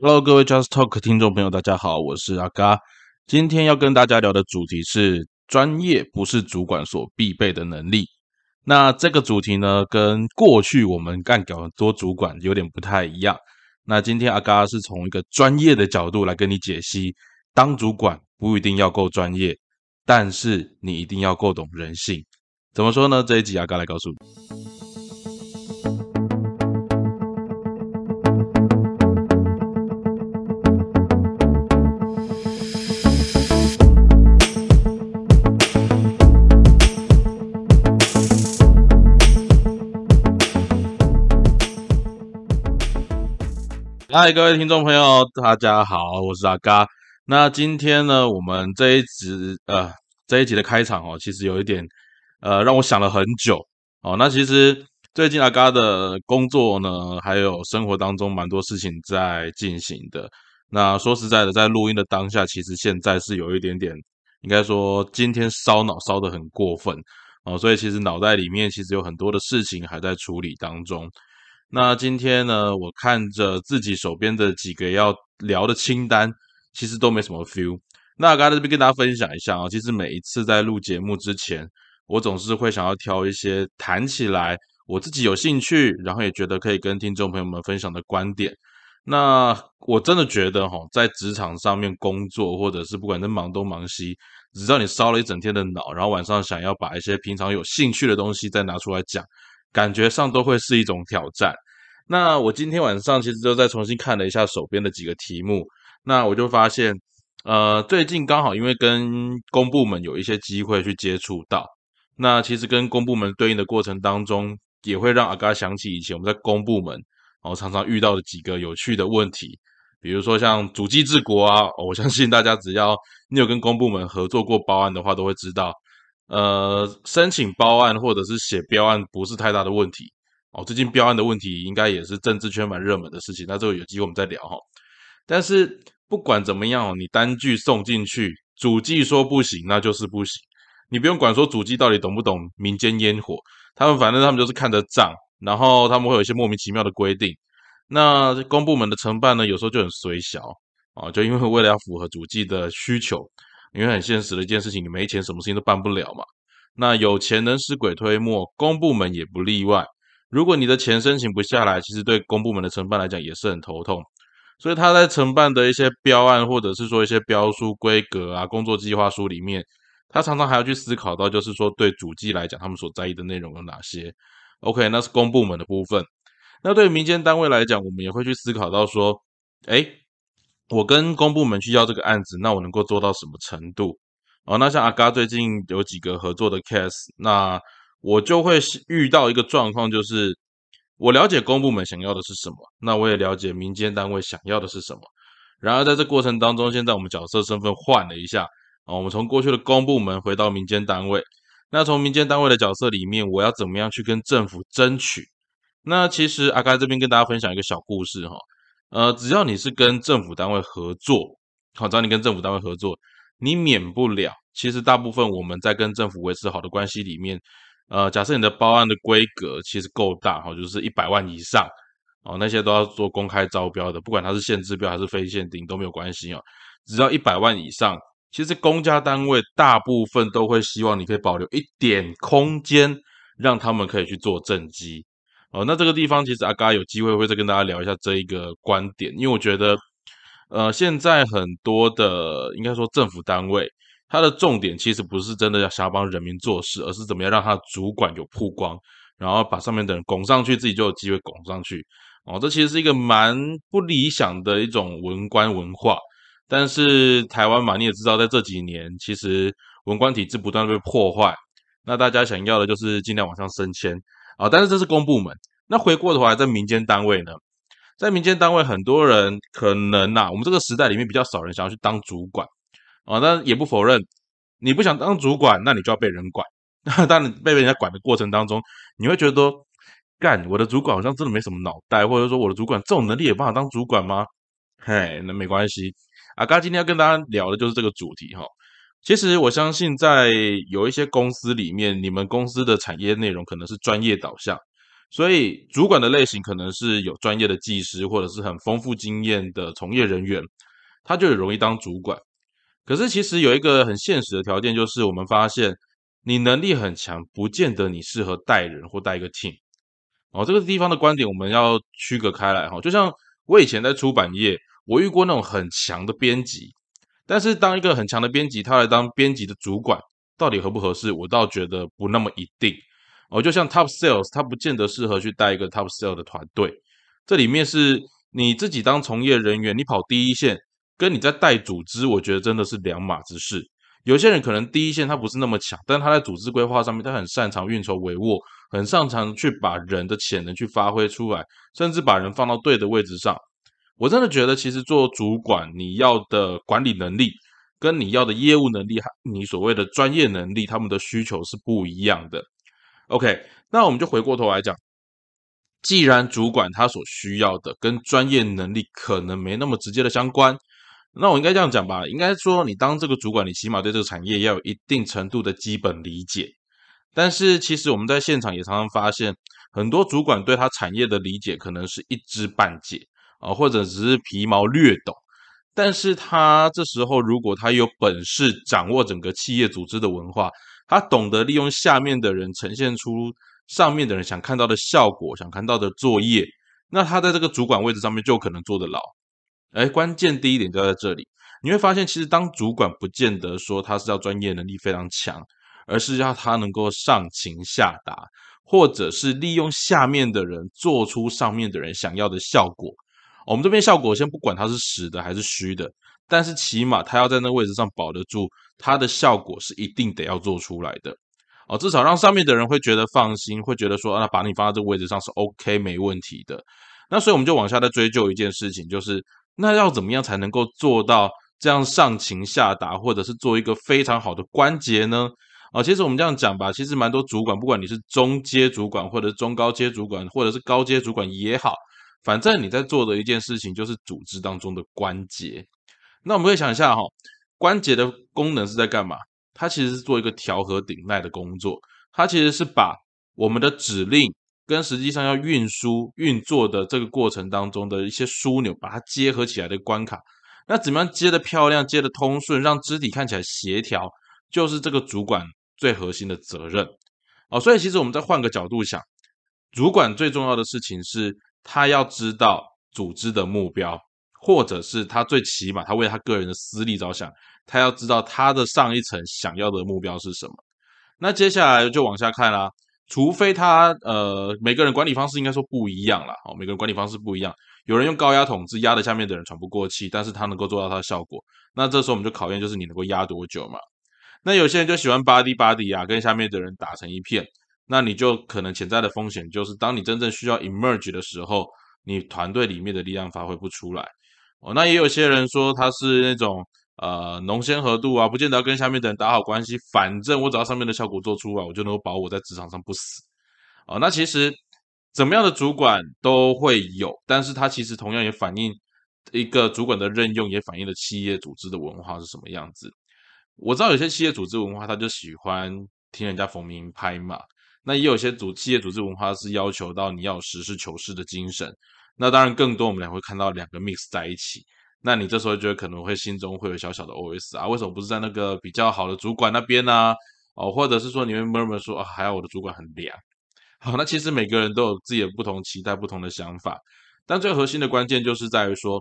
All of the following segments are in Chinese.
Hello，各位 Just Talk 听众朋友，大家好，我是阿嘎。今天要跟大家聊的主题是专业不是主管所必备的能力。那这个主题呢，跟过去我们干搞多主管有点不太一样。那今天阿嘎是从一个专业的角度来跟你解析，当主管不一定要够专业，但是你一定要够懂人性。怎么说呢？这一集阿嘎来告诉你。嗨，各位听众朋友，大家好，我是阿嘎。那今天呢，我们这一集呃这一集的开场哦，其实有一点呃让我想了很久哦。那其实最近阿嘎的工作呢，还有生活当中蛮多事情在进行的。那说实在的，在录音的当下，其实现在是有一点点，应该说今天烧脑烧的很过分哦，所以其实脑袋里面其实有很多的事情还在处理当中。那今天呢，我看着自己手边的几个要聊的清单，其实都没什么 feel。那刚才这边跟大家分享一下啊，其实每一次在录节目之前，我总是会想要挑一些谈起来我自己有兴趣，然后也觉得可以跟听众朋友们分享的观点。那我真的觉得哈，在职场上面工作，或者是不管在忙东忙西，只要你烧了一整天的脑，然后晚上想要把一些平常有兴趣的东西再拿出来讲。感觉上都会是一种挑战。那我今天晚上其实就再重新看了一下手边的几个题目，那我就发现，呃，最近刚好因为跟公部门有一些机会去接触到，那其实跟公部门对应的过程当中，也会让阿嘎想起以前我们在公部门，然后常常遇到的几个有趣的问题，比如说像主机治国啊，我相信大家只要你有跟公部门合作过报案的话，都会知道。呃，申请报案或者是写标案不是太大的问题哦。最近标案的问题应该也是政治圈蛮热门的事情，那这个有机会我们再聊哈。但是不管怎么样，你单据送进去，主计说不行，那就是不行。你不用管说主计到底懂不懂民间烟火，他们反正他们就是看着账，然后他们会有一些莫名其妙的规定。那公部门的承办呢，有时候就很随小啊，就因为为了要符合主计的需求。因为很现实的一件事情，你没钱，什么事情都办不了嘛。那有钱能使鬼推磨，公部门也不例外。如果你的钱申请不下来，其实对公部门的承办来讲也是很头痛。所以他在承办的一些标案，或者是说一些标书规格啊、工作计划书里面，他常常还要去思考到，就是说对主机来讲，他们所在意的内容有哪些。OK，那是公部门的部分。那对民间单位来讲，我们也会去思考到说，哎。我跟公部门去要这个案子，那我能够做到什么程度？哦，那像阿嘎最近有几个合作的 case，那我就会遇到一个状况，就是我了解公部门想要的是什么，那我也了解民间单位想要的是什么。然而在这过程当中，现在我们角色身份换了一下，啊，我们从过去的公部门回到民间单位，那从民间单位的角色里面，我要怎么样去跟政府争取？那其实阿嘎这边跟大家分享一个小故事哈。呃，只要你是跟政府单位合作，好，只要你跟政府单位合作，你免不了。其实大部分我们在跟政府维持好的关系里面，呃，假设你的报案的规格其实够大，哈，就是一百万以上，哦，那些都要做公开招标的，不管它是限制标还是非限定都没有关系啊。只要一百万以上，其实公家单位大部分都会希望你可以保留一点空间，让他们可以去做政绩。哦，那这个地方其实阿嘎有机会会再跟大家聊一下这一个观点，因为我觉得，呃，现在很多的应该说政府单位，它的重点其实不是真的要想要帮人民做事，而是怎么样让他主管有曝光，然后把上面的人拱上去，自己就有机会拱上去。哦，这其实是一个蛮不理想的一种文官文化。但是台湾嘛，你也知道，在这几年其实文官体制不断被破坏，那大家想要的就是尽量往上升迁。啊，但是这是公部门。那回过头来，在民间单位呢，在民间单位，很多人可能呐，我们这个时代里面比较少人想要去当主管啊。但也不否认，你不想当主管，那你就要被人管。那当你被人家管的过程当中，你会觉得，干我的主管好像真的没什么脑袋，或者说我的主管这种能力也不好当主管吗？嘿，那没关系。阿嘎今天要跟大家聊的就是这个主题哈。其实我相信，在有一些公司里面，你们公司的产业内容可能是专业导向，所以主管的类型可能是有专业的技师，或者是很丰富经验的从业人员，他就很容易当主管。可是其实有一个很现实的条件，就是我们发现你能力很强，不见得你适合带人或带一个 team。哦，这个地方的观点我们要区隔开来哈。就像我以前在出版业，我遇过那种很强的编辑，但是当一个很强的编辑，他来当编辑的主管，到底合不合适？我倒觉得不那么一定。哦，就像 top sales，他不见得适合去带一个 top sales 的团队。这里面是你自己当从业人员，你跑第一线，跟你在带组织，我觉得真的是两码子事。有些人可能第一线他不是那么强，但他在组织规划上面，他很擅长运筹帷幄，很擅长去把人的潜能去发挥出来，甚至把人放到对的位置上。我真的觉得，其实做主管，你要的管理能力，跟你要的业务能力，还你所谓的专业能力，他们的需求是不一样的。OK，那我们就回过头来讲，既然主管他所需要的跟专业能力可能没那么直接的相关，那我应该这样讲吧？应该说，你当这个主管，你起码对这个产业要有一定程度的基本理解。但是其实我们在现场也常常发现，很多主管对他产业的理解可能是一知半解啊，或者只是皮毛略懂。但是他这时候如果他有本事掌握整个企业组织的文化，他懂得利用下面的人呈现出上面的人想看到的效果，想看到的作业，那他在这个主管位置上面就可能做得牢。哎，关键第一点就在这里，你会发现，其实当主管不见得说他是要专业能力非常强，而是要他能够上情下达，或者是利用下面的人做出上面的人想要的效果。我们这边效果先不管它是实的还是虚的。但是起码他要在那位置上保得住，他的效果是一定得要做出来的哦，至少让上面的人会觉得放心，会觉得说，那把你放在这个位置上是 OK 没问题的。那所以我们就往下再追究一件事情，就是那要怎么样才能够做到这样上情下达，或者是做一个非常好的关节呢？啊，其实我们这样讲吧，其实蛮多主管，不管你是中阶主管，或者是中高阶主管，或者是高阶主管也好，反正你在做的一件事情就是组织当中的关节。那我们可以想一下哈，关节的功能是在干嘛？它其实是做一个调和顶脉的工作。它其实是把我们的指令跟实际上要运输运作的这个过程当中的一些枢纽，把它结合起来的关卡。那怎么样接的漂亮，接的通顺，让肢体看起来协调，就是这个主管最核心的责任哦。所以其实我们再换个角度想，主管最重要的事情是他要知道组织的目标。或者是他最起码，他为他个人的私利着想，他要知道他的上一层想要的目标是什么。那接下来就往下看啦，除非他呃每个人管理方式应该说不一样啦，哦，每个人管理方式不一样，有人用高压统治压的下面的人喘不过气，但是他能够做到他的效果。那这时候我们就考验就是你能够压多久嘛。那有些人就喜欢 body body 啊，跟下面的人打成一片，那你就可能潜在的风险就是当你真正需要 emerge 的时候，你团队里面的力量发挥不出来。哦，那也有些人说他是那种呃浓鲜合度啊，不见得要跟下面的人打好关系，反正我只要上面的效果做出来，我就能够保我在职场上不死。哦，那其实怎么样的主管都会有，但是他其实同样也反映一个主管的任用，也反映了企业组织的文化是什么样子。我知道有些企业组织文化，他就喜欢听人家逢迎拍马，那也有些组企业组织文化是要求到你要实事求是的精神。那当然，更多我们俩会看到两个 mix 在一起。那你这时候觉得可能会心中会有小小的 OS 啊，为什么不是在那个比较好的主管那边呢？哦，或者是说你们部门说啊，还要我的主管很凉。好，那其实每个人都有自己的不同期待、不同的想法。但最核心的关键就是在于说，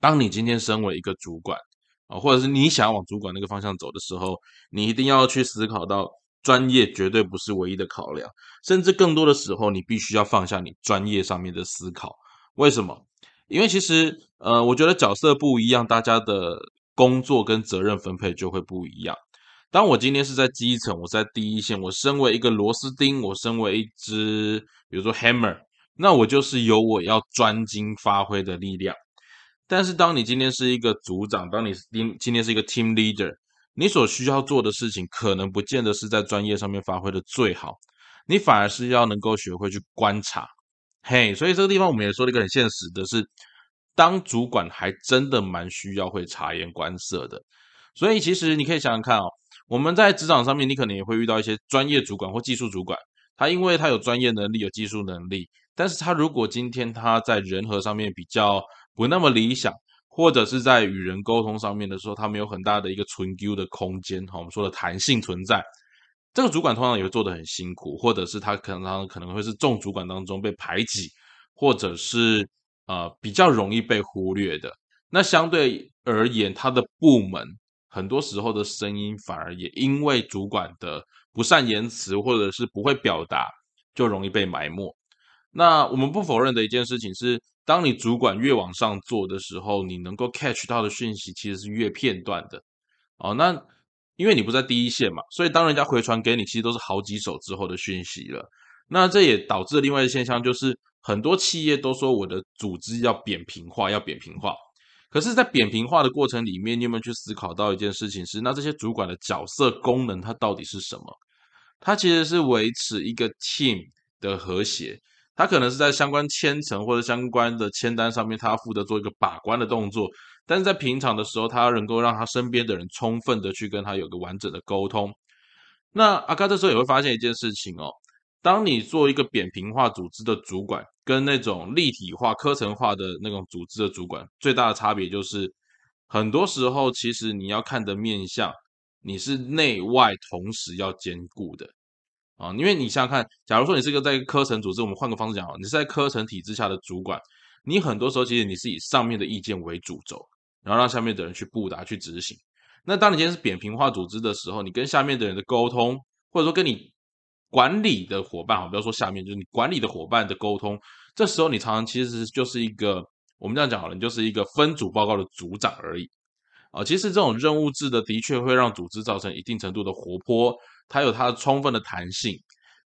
当你今天身为一个主管啊，或者是你想要往主管那个方向走的时候，你一定要去思考到。专业绝对不是唯一的考量，甚至更多的时候，你必须要放下你专业上面的思考。为什么？因为其实，呃，我觉得角色不一样，大家的工作跟责任分配就会不一样。当我今天是在基层，我在第一线，我身为一个螺丝钉，我身为一只，比如说 hammer，那我就是有我要专精发挥的力量。但是，当你今天是一个组长，当你今今天是一个 team leader。你所需要做的事情，可能不见得是在专业上面发挥的最好，你反而是要能够学会去观察，嘿，所以这个地方我们也说了一个很现实的是，当主管还真的蛮需要会察言观色的。所以其实你可以想想看哦，我们在职场上面，你可能也会遇到一些专业主管或技术主管，他因为他有专业能力、有技术能力，但是他如果今天他在人和上面比较不那么理想，或者是在与人沟通上面的时候，他没有很大的一个存 Q 的空间，哈，我们说的弹性存在，这个主管通常也会做得很辛苦，或者是他可能可能会是众主管当中被排挤，或者是呃比较容易被忽略的。那相对而言，他的部门很多时候的声音反而也因为主管的不善言辞，或者是不会表达，就容易被埋没。那我们不否认的一件事情是。当你主管越往上做的时候，你能够 catch 到的讯息其实是越片段的哦。那因为你不在第一线嘛，所以当人家回传给你，其实都是好几手之后的讯息了。那这也导致了另外一个现象，就是很多企业都说我的组织要扁平化，要扁平化。可是，在扁平化的过程里面，你有没有去思考到一件事情是，那这些主管的角色功能它到底是什么？它其实是维持一个 team 的和谐。他可能是在相关签程或者相关的签单上面，他负责做一个把关的动作。但是在平常的时候，他能够让他身边的人充分的去跟他有个完整的沟通。那阿卡这时候也会发现一件事情哦，当你做一个扁平化组织的主管，跟那种立体化、科层化的那种组织的主管，最大的差别就是，很多时候其实你要看的面相，你是内外同时要兼顾的。啊，因为你想想看，假如说你是一个在科层组织，我们换个方式讲你是在科层体制下的主管，你很多时候其实你是以上面的意见为主轴，然后让下面的人去布达、去执行。那当你今天是扁平化组织的时候，你跟下面的人的沟通，或者说跟你管理的伙伴，哈，不要说下面，就是你管理的伙伴的沟通，这时候你常常其实就是一个，我们这样讲好了，你就是一个分组报告的组长而已。啊，其实这种任务制的的确会让组织造成一定程度的活泼，它有它的充分的弹性，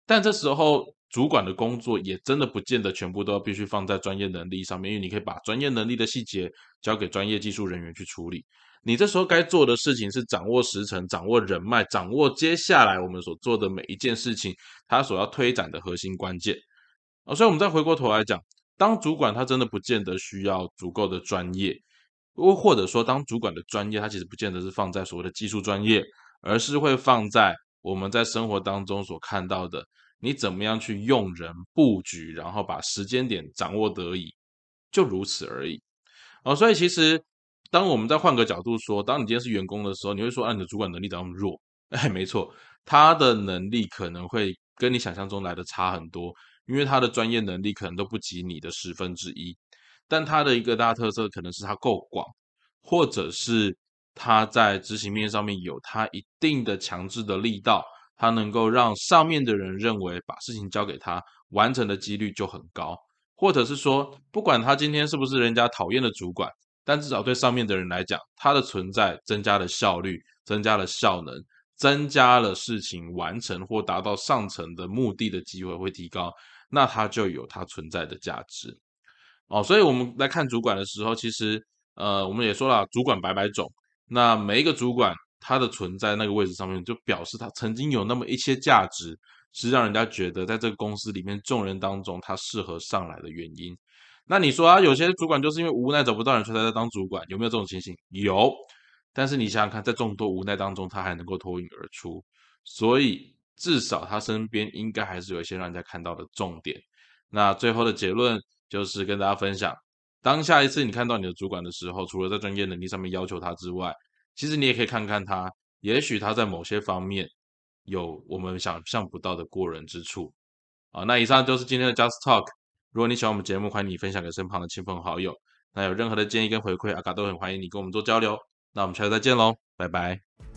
但这时候主管的工作也真的不见得全部都要必须放在专业能力上面，因为你可以把专业能力的细节交给专业技术人员去处理。你这时候该做的事情是掌握时程、掌握人脉、掌握接下来我们所做的每一件事情，它所要推展的核心关键。啊，所以我们再回过头来讲，当主管他真的不见得需要足够的专业。或或者说，当主管的专业，他其实不见得是放在所谓的技术专业，而是会放在我们在生活当中所看到的，你怎么样去用人布局，然后把时间点掌握得宜，就如此而已。哦，所以其实当我们再换个角度说，当你今天是员工的时候，你会说，啊，你的主管能力怎么弱？哎，没错，他的能力可能会跟你想象中来的差很多，因为他的专业能力可能都不及你的十分之一。但他的一个大特色可能是他够广，或者是它在执行面上面有它一定的强制的力道，它能够让上面的人认为把事情交给他完成的几率就很高，或者是说，不管他今天是不是人家讨厌的主管，但至少对上面的人来讲，他的存在增加了效率，增加了效能，增加了事情完成或达到上层的目的的机会会提高，那他就有他存在的价值。哦，所以我们来看主管的时候，其实，呃，我们也说了，主管百百种。那每一个主管，他的存在那个位置上面，就表示他曾经有那么一些价值，是让人家觉得在这个公司里面众人当中，他适合上来的原因。那你说啊，有些主管就是因为无奈找不到人，所以才在当主管，有没有这种情形？有。但是你想想看，在众多无奈当中，他还能够脱颖而出，所以至少他身边应该还是有一些让人家看到的重点。那最后的结论。就是跟大家分享，当下一次你看到你的主管的时候，除了在专业能力上面要求他之外，其实你也可以看看他，也许他在某些方面有我们想象不到的过人之处。啊，那以上就是今天的 Just Talk。如果你喜欢我们节目，欢迎你分享给身旁的亲朋好友。那有任何的建议跟回馈，阿嘎都很欢迎你跟我们做交流。那我们下次再见喽，拜拜。